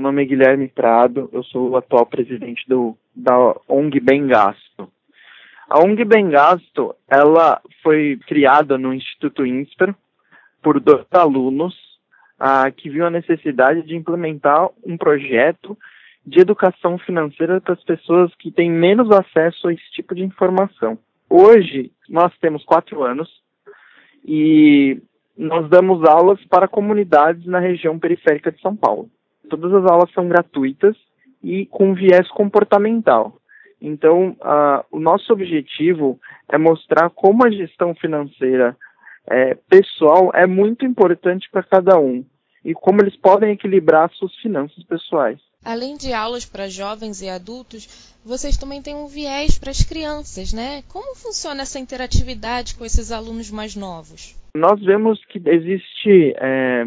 Meu nome é Guilherme Prado, eu sou o atual presidente do, da ONG Bem Gasto. A ONG Bem Gasto, ela foi criada no Instituto INSPER por dois alunos ah, que viu a necessidade de implementar um projeto de educação financeira para as pessoas que têm menos acesso a esse tipo de informação. Hoje, nós temos quatro anos e nós damos aulas para comunidades na região periférica de São Paulo. Todas as aulas são gratuitas e com viés comportamental. Então, uh, o nosso objetivo é mostrar como a gestão financeira é, pessoal é muito importante para cada um e como eles podem equilibrar suas finanças pessoais. Além de aulas para jovens e adultos, vocês também têm um viés para as crianças, né? Como funciona essa interatividade com esses alunos mais novos? Nós vemos que existe é,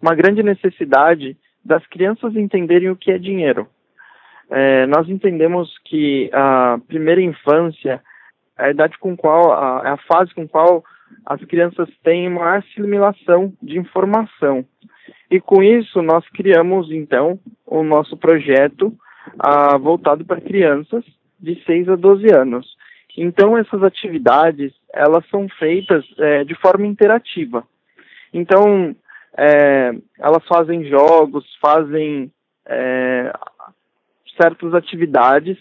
uma grande necessidade das crianças entenderem o que é dinheiro. É, nós entendemos que a primeira infância é a idade com qual, a, é a fase com qual as crianças têm uma assimilação de informação. E com isso nós criamos então o nosso projeto voltado para crianças de 6 a 12 anos. Então essas atividades elas são feitas é, de forma interativa. Então é, elas fazem jogos, fazem é, certas atividades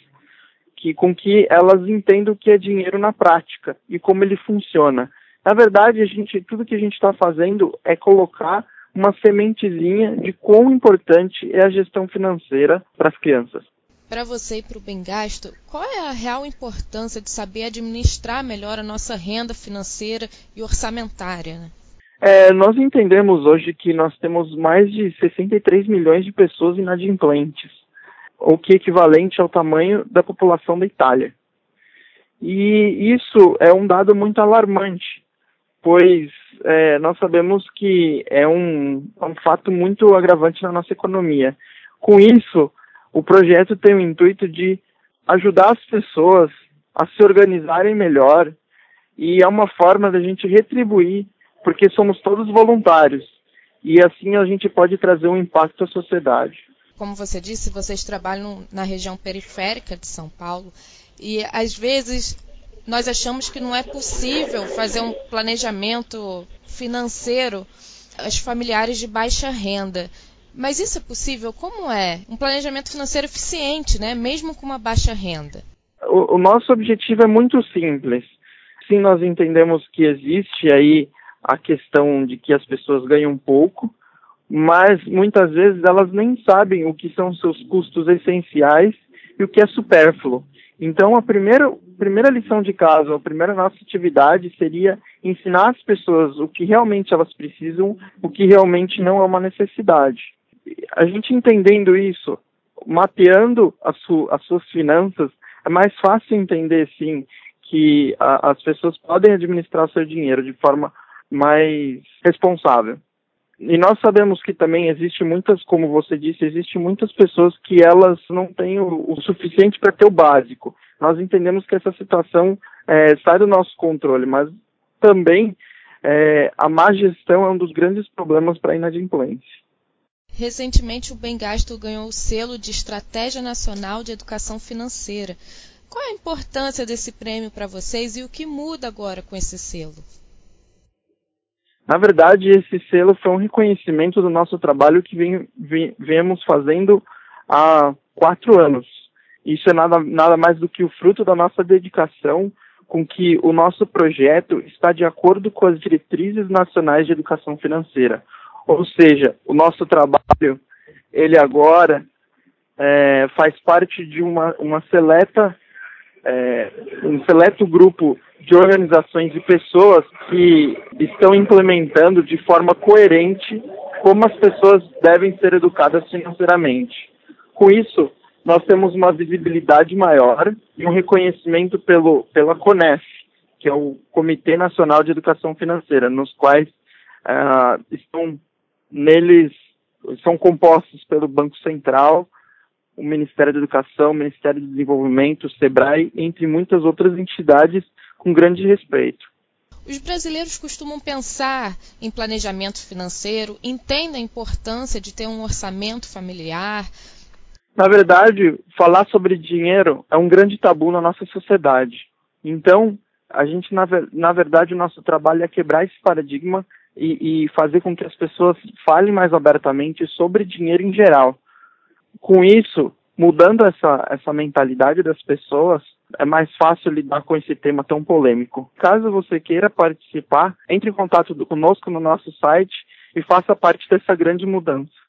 que com que elas entendam o que é dinheiro na prática e como ele funciona. Na verdade, a gente, tudo que a gente está fazendo é colocar uma sementezinha de quão importante é a gestão financeira para as crianças. Para você e para o Bem Gasto, qual é a real importância de saber administrar melhor a nossa renda financeira e orçamentária? Né? É, nós entendemos hoje que nós temos mais de 63 milhões de pessoas inadimplentes, o que é equivalente ao tamanho da população da Itália. E isso é um dado muito alarmante, pois é, nós sabemos que é um, é um fato muito agravante na nossa economia. Com isso, o projeto tem o intuito de ajudar as pessoas a se organizarem melhor e é uma forma da gente retribuir, porque somos todos voluntários e assim a gente pode trazer um impacto à sociedade. Como você disse, vocês trabalham na região periférica de São Paulo e às vezes nós achamos que não é possível fazer um planejamento financeiro aos familiares de baixa renda. Mas isso é possível? Como é? Um planejamento financeiro eficiente, né? mesmo com uma baixa renda. O, o nosso objetivo é muito simples. Sim, nós entendemos que existe aí a questão de que as pessoas ganham pouco, mas muitas vezes elas nem sabem o que são seus custos essenciais e o que é supérfluo. Então, a primeira, primeira lição de casa, a primeira nossa atividade seria ensinar as pessoas o que realmente elas precisam, o que realmente não é uma necessidade. A gente entendendo isso, mapeando as, su as suas finanças, é mais fácil entender, sim, que a, as pessoas podem administrar seu dinheiro de forma mais responsável. E nós sabemos que também existe muitas, como você disse, existe muitas pessoas que elas não têm o, o suficiente para ter o básico. Nós entendemos que essa situação é, sai do nosso controle, mas também é, a má gestão é um dos grandes problemas para a inadimplência. Recentemente, o Bem Gasto ganhou o selo de Estratégia Nacional de Educação Financeira. Qual é a importância desse prêmio para vocês e o que muda agora com esse selo? Na verdade, esse selo foi um reconhecimento do nosso trabalho que vem, vem, vemos fazendo há quatro anos. Isso é nada, nada mais do que o fruto da nossa dedicação com que o nosso projeto está de acordo com as diretrizes nacionais de educação financeira. Ou seja, o nosso trabalho, ele agora é, faz parte de uma, uma seleta, é, um seleto grupo de organizações e pessoas que estão implementando de forma coerente como as pessoas devem ser educadas financeiramente. Com isso, nós temos uma visibilidade maior e um reconhecimento pelo, pela CONEF, que é o Comitê Nacional de Educação Financeira, nos quais uh, estão neles são compostos pelo Banco Central, o Ministério da Educação, o Ministério do Desenvolvimento, o SEBRAE, entre muitas outras entidades com grande respeito. Os brasileiros costumam pensar em planejamento financeiro, entendem a importância de ter um orçamento familiar. Na verdade, falar sobre dinheiro é um grande tabu na nossa sociedade. Então, a gente, na, na verdade, o nosso trabalho é quebrar esse paradigma e, e fazer com que as pessoas falem mais abertamente sobre dinheiro em geral. Com isso, mudando essa, essa mentalidade das pessoas, é mais fácil lidar com esse tema tão polêmico. Caso você queira participar, entre em contato conosco no nosso site e faça parte dessa grande mudança.